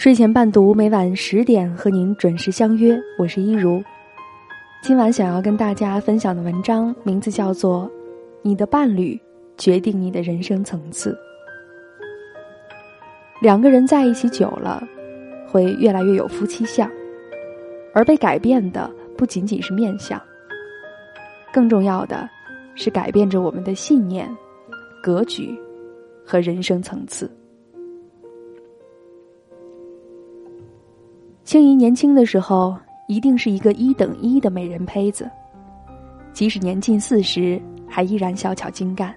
睡前伴读，每晚十点和您准时相约。我是一如，今晚想要跟大家分享的文章名字叫做《你的伴侣决定你的人生层次》。两个人在一起久了，会越来越有夫妻相，而被改变的不仅仅是面相，更重要的是改变着我们的信念、格局和人生层次。青怡年轻的时候，一定是一个一等一的美人胚子，即使年近四十，还依然小巧精干。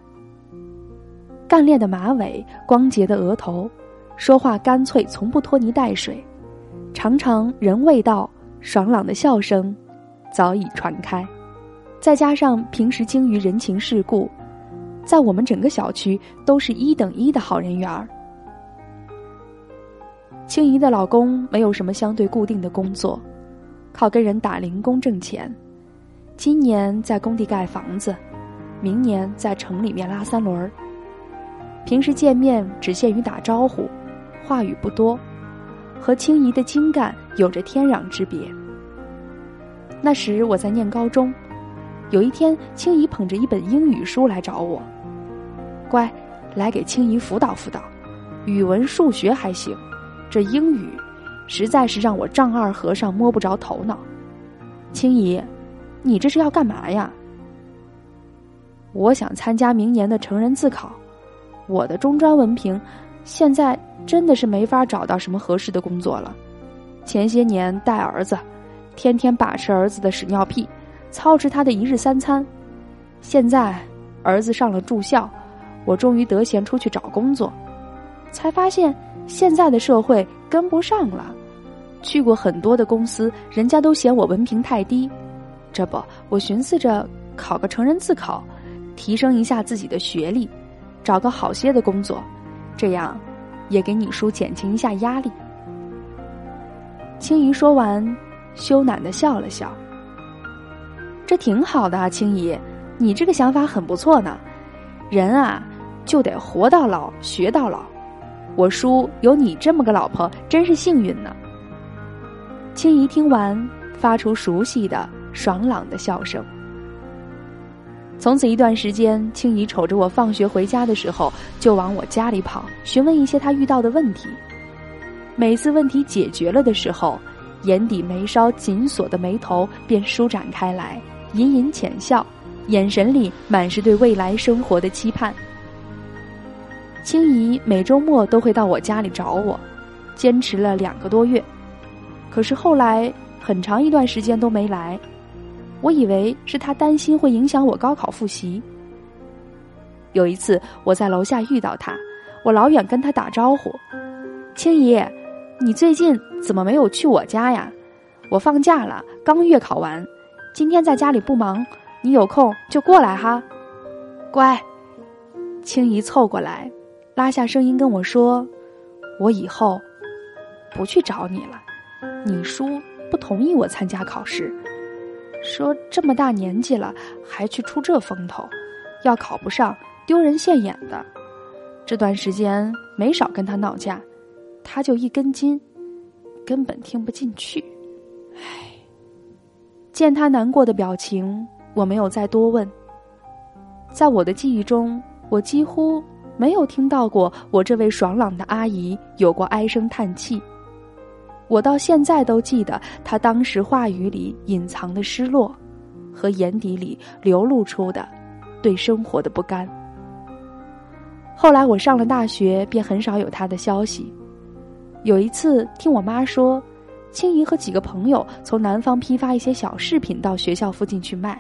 干练的马尾，光洁的额头，说话干脆，从不拖泥带水，常常人未到，爽朗的笑声早已传开。再加上平时精于人情世故，在我们整个小区都是一等一的好人缘儿。青怡的老公没有什么相对固定的工作，靠跟人打零工挣钱。今年在工地盖房子，明年在城里面拉三轮儿。平时见面只限于打招呼，话语不多，和青怡的精干有着天壤之别。那时我在念高中，有一天青怡捧着一本英语书来找我，乖，来给青怡辅导辅导，语文、数学还行。这英语，实在是让我丈二和尚摸不着头脑。青怡，你这是要干嘛呀？我想参加明年的成人自考，我的中专文凭，现在真的是没法找到什么合适的工作了。前些年带儿子，天天把持儿子的屎尿屁，操持他的一日三餐。现在儿子上了住校，我终于得闲出去找工作，才发现。现在的社会跟不上了，去过很多的公司，人家都嫌我文凭太低。这不，我寻思着考个成人自考，提升一下自己的学历，找个好些的工作，这样也给你叔减轻一下压力。青怡说完，羞赧的笑了笑。这挺好的啊，青怡，你这个想法很不错呢。人啊，就得活到老，学到老。我叔有你这么个老婆，真是幸运呢。青怡听完，发出熟悉的爽朗的笑声。从此一段时间，青怡瞅着我放学回家的时候，就往我家里跑，询问一些她遇到的问题。每次问题解决了的时候，眼底眉梢紧锁的眉头便舒展开来，隐隐浅笑，眼神里满是对未来生活的期盼。青怡每周末都会到我家里找我，坚持了两个多月，可是后来很长一段时间都没来。我以为是他担心会影响我高考复习。有一次我在楼下遇到他，我老远跟他打招呼：“青怡，你最近怎么没有去我家呀？我放假了，刚月考完，今天在家里不忙，你有空就过来哈。”乖，青怡凑过来。拉下声音跟我说：“我以后不去找你了。你叔不同意我参加考试，说这么大年纪了还去出这风头，要考不上丢人现眼的。这段时间没少跟他闹架，他就一根筋，根本听不进去。唉，见他难过的表情，我没有再多问。在我的记忆中，我几乎……”没有听到过我这位爽朗的阿姨有过唉声叹气，我到现在都记得她当时话语里隐藏的失落，和眼底里流露出的对生活的不甘。后来我上了大学，便很少有她的消息。有一次听我妈说，青怡和几个朋友从南方批发一些小饰品到学校附近去卖，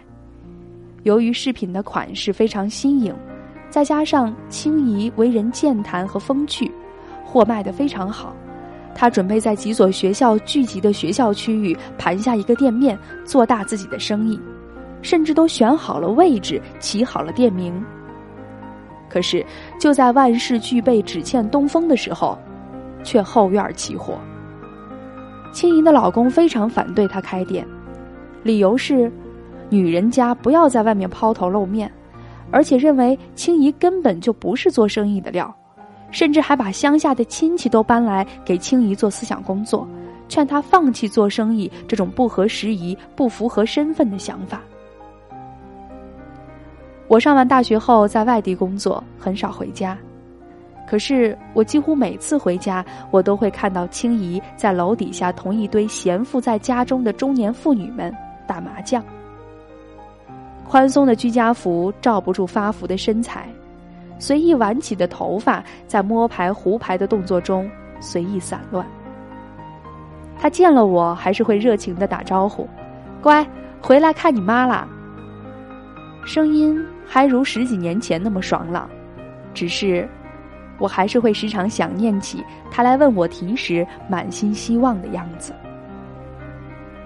由于饰品的款式非常新颖。再加上青怡为人健谈和风趣，货卖得非常好。他准备在几所学校聚集的学校区域盘下一个店面，做大自己的生意，甚至都选好了位置，起好了店名。可是就在万事俱备，只欠东风的时候，却后院起火。青怡的老公非常反对她开店，理由是，女人家不要在外面抛头露面。而且认为青怡根本就不是做生意的料，甚至还把乡下的亲戚都搬来给青怡做思想工作，劝她放弃做生意这种不合时宜、不符合身份的想法。我上完大学后在外地工作，很少回家。可是我几乎每次回家，我都会看到青怡在楼底下同一堆闲赋在家中的中年妇女们打麻将。宽松的居家服罩不住发福的身材。随意挽起的头发，在摸牌胡牌的动作中随意散乱。他见了我，还是会热情的打招呼：“乖，回来看你妈啦。”声音还如十几年前那么爽朗，只是，我还是会时常想念起他来问我题时满心希望的样子。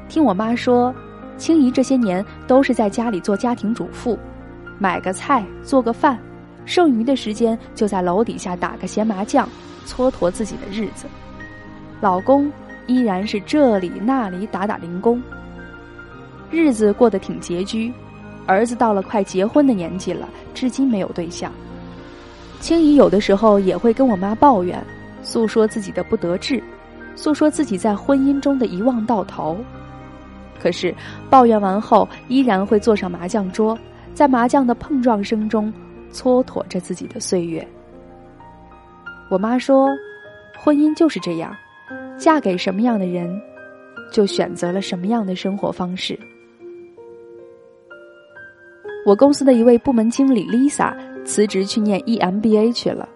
听我妈说，青姨这些年都是在家里做家庭主妇，买个菜，做个饭。剩余的时间就在楼底下打个闲麻将，蹉跎自己的日子。老公依然是这里那里打打零工，日子过得挺拮据。儿子到了快结婚的年纪了，至今没有对象。青姨有的时候也会跟我妈抱怨，诉说自己的不得志，诉说自己在婚姻中的一望到头。可是抱怨完后，依然会坐上麻将桌，在麻将的碰撞声中。蹉跎着自己的岁月。我妈说，婚姻就是这样，嫁给什么样的人，就选择了什么样的生活方式。我公司的一位部门经理 Lisa 辞职去念 EMBA 去了。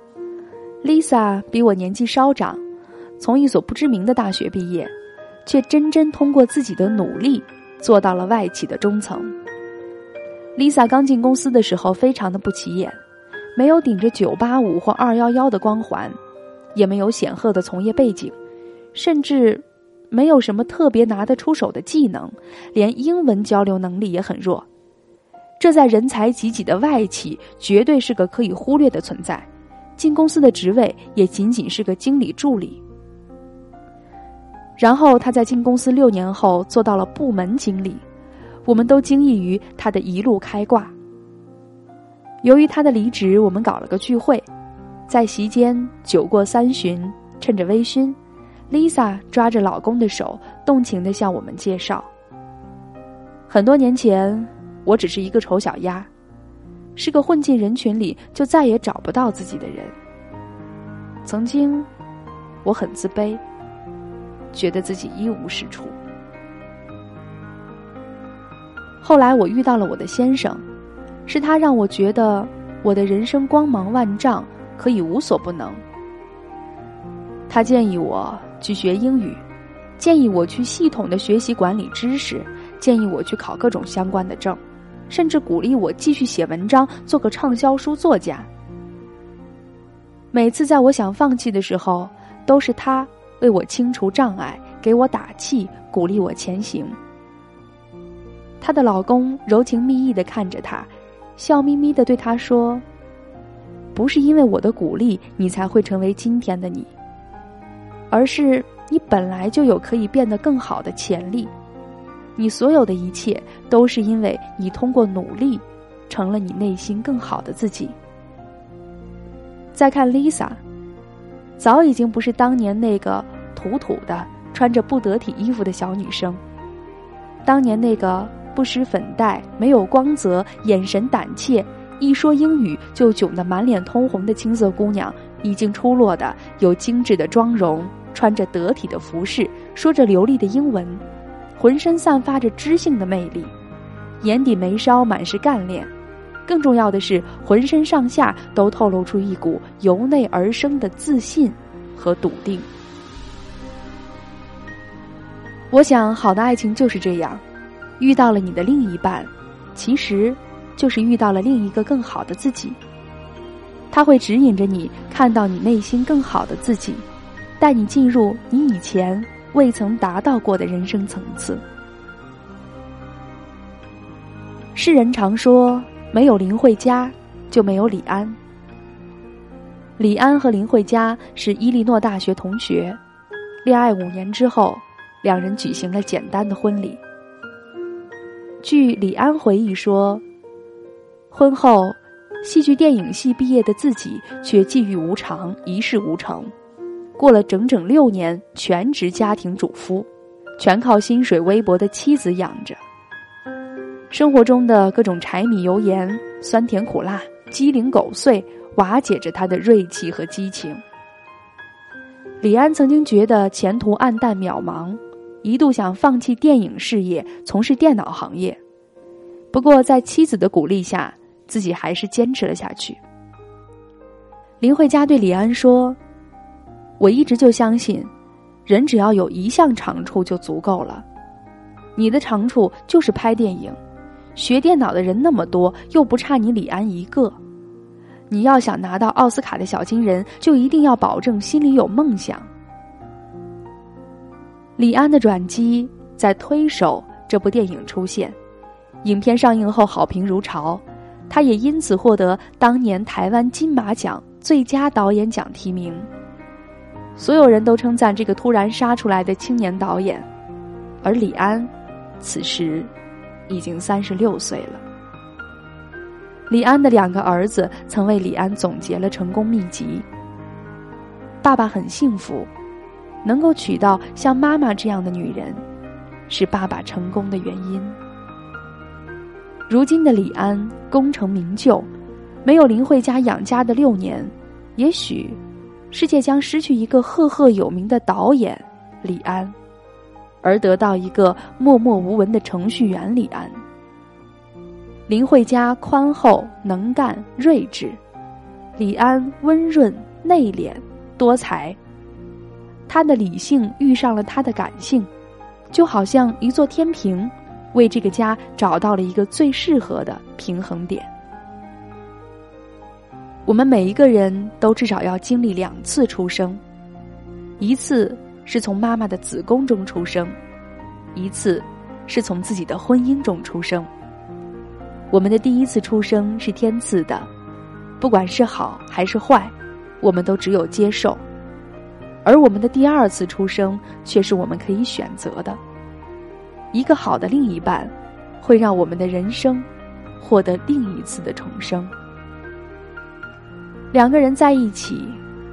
Lisa 比我年纪稍长，从一所不知名的大学毕业，却真真通过自己的努力做到了外企的中层。Lisa 刚进公司的时候，非常的不起眼，没有顶着九八五或二幺幺的光环，也没有显赫的从业背景，甚至没有什么特别拿得出手的技能，连英文交流能力也很弱。这在人才济济的外企，绝对是个可以忽略的存在。进公司的职位也仅仅是个经理助理。然后他在进公司六年后，做到了部门经理。我们都惊异于他的一路开挂。由于他的离职，我们搞了个聚会，在席间酒过三巡，趁着微醺，Lisa 抓着老公的手，动情的向我们介绍：很多年前，我只是一个丑小鸭，是个混进人群里就再也找不到自己的人。曾经，我很自卑，觉得自己一无是处。后来我遇到了我的先生，是他让我觉得我的人生光芒万丈，可以无所不能。他建议我去学英语，建议我去系统的学习管理知识，建议我去考各种相关的证，甚至鼓励我继续写文章，做个畅销书作家。每次在我想放弃的时候，都是他为我清除障碍，给我打气，鼓励我前行。她的老公柔情蜜意的看着她，笑眯眯的对她说：“不是因为我的鼓励你才会成为今天的你，而是你本来就有可以变得更好的潜力。你所有的一切都是因为你通过努力，成了你内心更好的自己。”再看 Lisa，早已经不是当年那个土土的穿着不得体衣服的小女生，当年那个。不施粉黛，没有光泽，眼神胆怯，一说英语就窘得满脸通红的青涩姑娘，已经出落的有精致的妆容，穿着得体的服饰，说着流利的英文，浑身散发着知性的魅力，眼底眉梢满是干练，更重要的是，浑身上下都透露出一股由内而生的自信和笃定。我想，好的爱情就是这样。遇到了你的另一半，其实就是遇到了另一个更好的自己。他会指引着你，看到你内心更好的自己，带你进入你以前未曾达到过的人生层次。世人常说，没有林慧嘉，就没有李安。李安和林慧嘉是伊利诺大学同学，恋爱五年之后，两人举行了简单的婚礼。据李安回忆说，婚后，戏剧电影系毕业的自己却际遇无常，一事无成，过了整整六年全职家庭主妇，全靠薪水微薄的妻子养着。生活中的各种柴米油盐、酸甜苦辣、鸡零狗碎，瓦解着他的锐气和激情。李安曾经觉得前途黯淡渺茫，一度想放弃电影事业，从事电脑行业。不过，在妻子的鼓励下，自己还是坚持了下去。林慧嘉对李安说：“我一直就相信，人只要有一项长处就足够了。你的长处就是拍电影。”学电脑的人那么多，又不差你李安一个。你要想拿到奥斯卡的小金人，就一定要保证心里有梦想。李安的转机在《推手》这部电影出现，影片上映后好评如潮，他也因此获得当年台湾金马奖最佳导演奖提名。所有人都称赞这个突然杀出来的青年导演，而李安，此时。已经三十六岁了。李安的两个儿子曾为李安总结了成功秘籍。爸爸很幸福，能够娶到像妈妈这样的女人，是爸爸成功的原因。如今的李安功成名就，没有林慧嘉养家的六年，也许世界将失去一个赫赫有名的导演李安。而得到一个默默无闻的程序员李安。林慧嘉宽厚能干睿智，李安温润内敛多才。他的理性遇上了他的感性，就好像一座天平，为这个家找到了一个最适合的平衡点。我们每一个人都至少要经历两次出生，一次。是从妈妈的子宫中出生，一次是从自己的婚姻中出生。我们的第一次出生是天赐的，不管是好还是坏，我们都只有接受；而我们的第二次出生却是我们可以选择的。一个好的另一半，会让我们的人生获得另一次的重生。两个人在一起。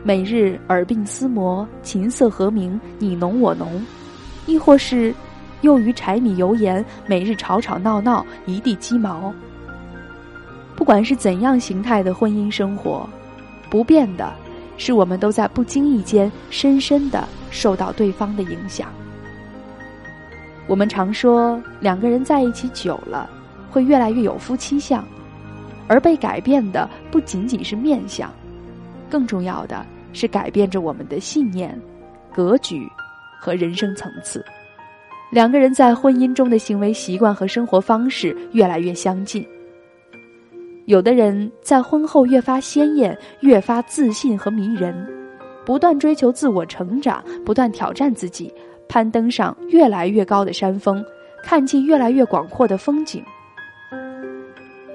每日耳鬓厮磨，琴瑟和鸣，你侬我侬；亦或是囿于柴米油盐，每日吵吵闹闹，一地鸡毛。不管是怎样形态的婚姻生活，不变的是我们都在不经意间深深的受到对方的影响。我们常说，两个人在一起久了，会越来越有夫妻相，而被改变的不仅仅是面相，更重要的。是改变着我们的信念、格局和人生层次。两个人在婚姻中的行为习惯和生活方式越来越相近。有的人在婚后越发鲜艳、越发自信和迷人，不断追求自我成长，不断挑战自己，攀登上越来越高的山峰，看尽越来越广阔的风景。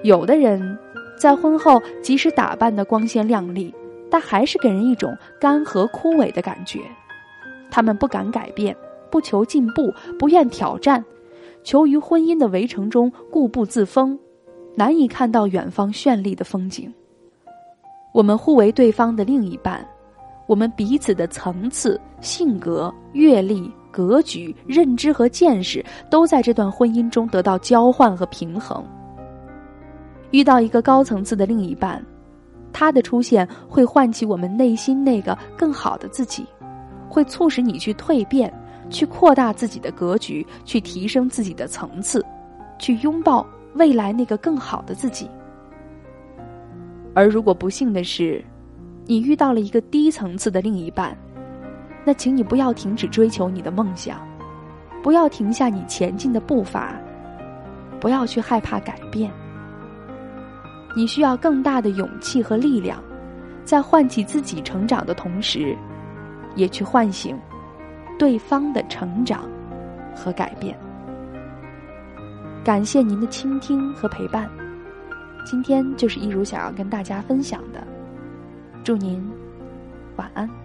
有的人，在婚后即使打扮的光鲜亮丽。但还是给人一种干涸枯萎的感觉。他们不敢改变，不求进步，不愿挑战，求于婚姻的围城中固步自封，难以看到远方绚丽的风景。我们互为对方的另一半，我们彼此的层次、性格、阅历、格局、认知和见识，都在这段婚姻中得到交换和平衡。遇到一个高层次的另一半。他的出现会唤起我们内心那个更好的自己，会促使你去蜕变，去扩大自己的格局，去提升自己的层次，去拥抱未来那个更好的自己。而如果不幸的是，你遇到了一个低层次的另一半，那请你不要停止追求你的梦想，不要停下你前进的步伐，不要去害怕改变。你需要更大的勇气和力量，在唤起自己成长的同时，也去唤醒对方的成长和改变。感谢您的倾听和陪伴，今天就是一如想要跟大家分享的。祝您晚安。